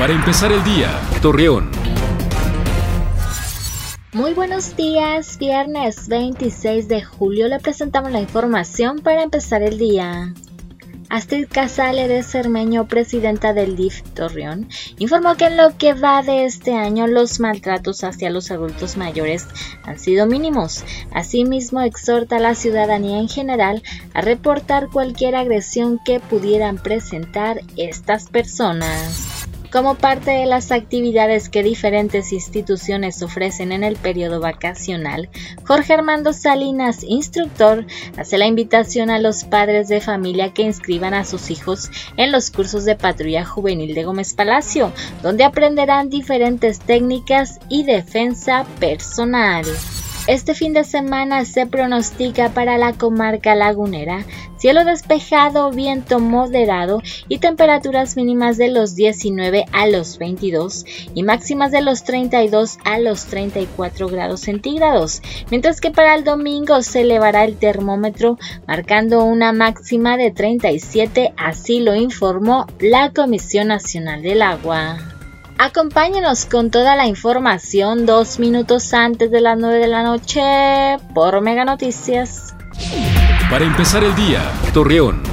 Para empezar el día, Torreón. Muy buenos días, viernes 26 de julio le presentamos la información para empezar el día. Astrid Casale de Cermeño, presidenta del DIF Torreón, informó que en lo que va de este año los maltratos hacia los adultos mayores han sido mínimos. Asimismo, exhorta a la ciudadanía en general a reportar cualquier agresión que pudieran presentar estas personas. Como parte de las actividades que diferentes instituciones ofrecen en el periodo vacacional, Jorge Armando Salinas, instructor, hace la invitación a los padres de familia que inscriban a sus hijos en los cursos de patrulla juvenil de Gómez Palacio, donde aprenderán diferentes técnicas y defensa personal. Este fin de semana se pronostica para la comarca lagunera cielo despejado, viento moderado y temperaturas mínimas de los 19 a los 22 y máximas de los 32 a los 34 grados centígrados, mientras que para el domingo se elevará el termómetro marcando una máxima de 37, así lo informó la Comisión Nacional del Agua. Acompáñenos con toda la información dos minutos antes de las 9 de la noche por Mega Noticias. Para empezar el día, Torreón.